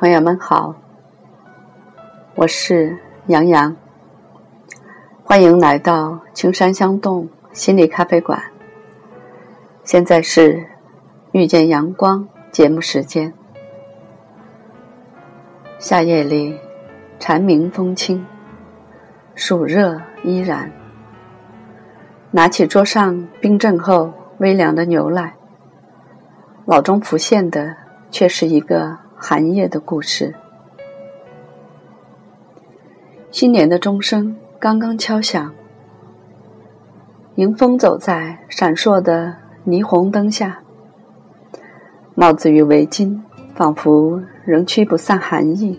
朋友们好，我是杨洋，欢迎来到青山香洞心理咖啡馆。现在是遇见阳光节目时间。夏夜里，蝉鸣风轻，暑热依然。拿起桌上冰镇后微凉的牛奶，脑中浮现的却是一个。寒夜的故事。新年的钟声刚刚敲响，迎风走在闪烁的霓虹灯下，帽子与围巾仿佛仍驱不散寒意。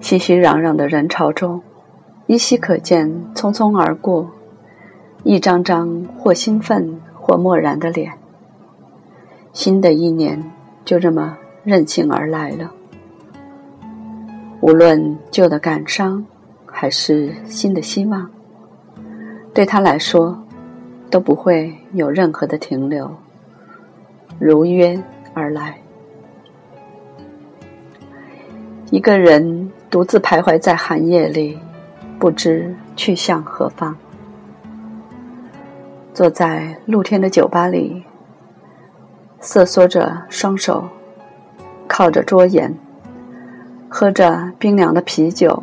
熙熙攘攘的人潮中，依稀可见匆匆而过一张张或兴奋或漠然的脸。新的一年就这么。任性而来了。无论旧的感伤，还是新的希望，对他来说都不会有任何的停留，如约而来。一个人独自徘徊在寒夜里，不知去向何方。坐在露天的酒吧里，瑟缩着双手。靠着桌沿，喝着冰凉的啤酒，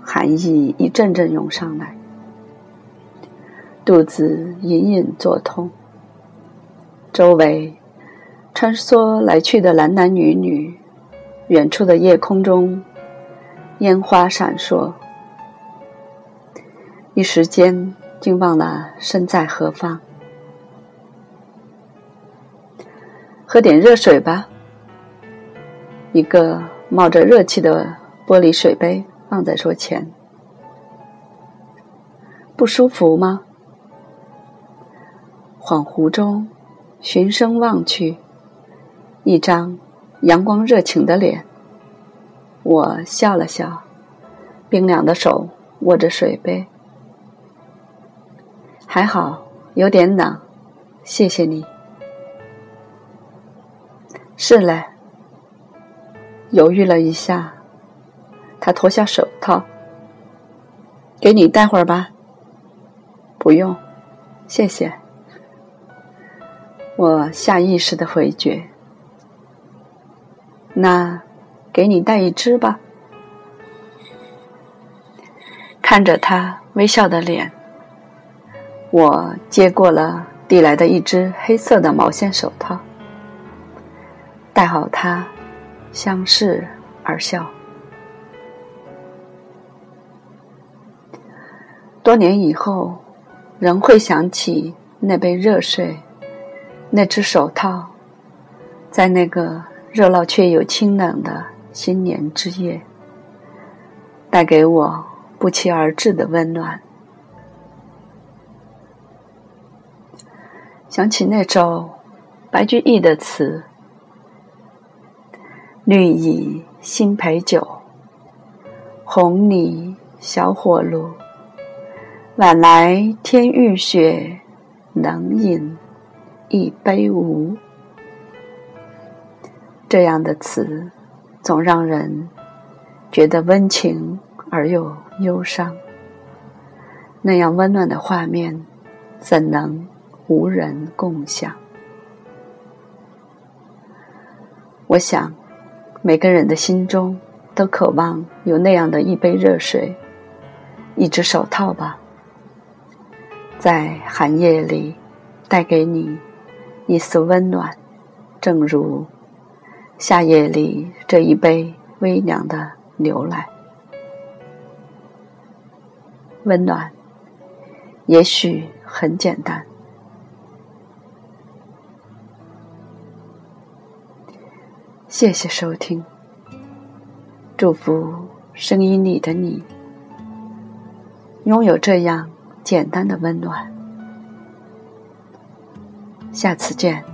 寒意一阵阵涌上来，肚子隐隐作痛。周围穿梭来去的男男女女，远处的夜空中烟花闪烁，一时间竟忘了身在何方。喝点热水吧。一个冒着热气的玻璃水杯放在桌前，不舒服吗？恍惚中，循声望去，一张阳光热情的脸。我笑了笑，冰凉的手握着水杯，还好，有点冷，谢谢你。是嘞。犹豫了一下，他脱下手套，给你戴会儿吧。不用，谢谢。我下意识的回绝。那，给你带一只吧。看着他微笑的脸，我接过了递来的一只黑色的毛线手套，戴好它。相视而笑。多年以后，仍会想起那杯热水，那只手套，在那个热闹却又清冷的新年之夜，带给我不期而至的温暖。想起那首白居易的词。绿蚁新醅酒，红泥小火炉。晚来天欲雪，能饮一杯无？这样的词，总让人觉得温情而又忧伤。那样温暖的画面，怎能无人共享？我想。每个人的心中都渴望有那样的一杯热水，一只手套吧，在寒夜里带给你一丝温暖，正如夏夜里这一杯微凉的牛奶。温暖，也许很简单。谢谢收听，祝福声音里的你拥有这样简单的温暖。下次见。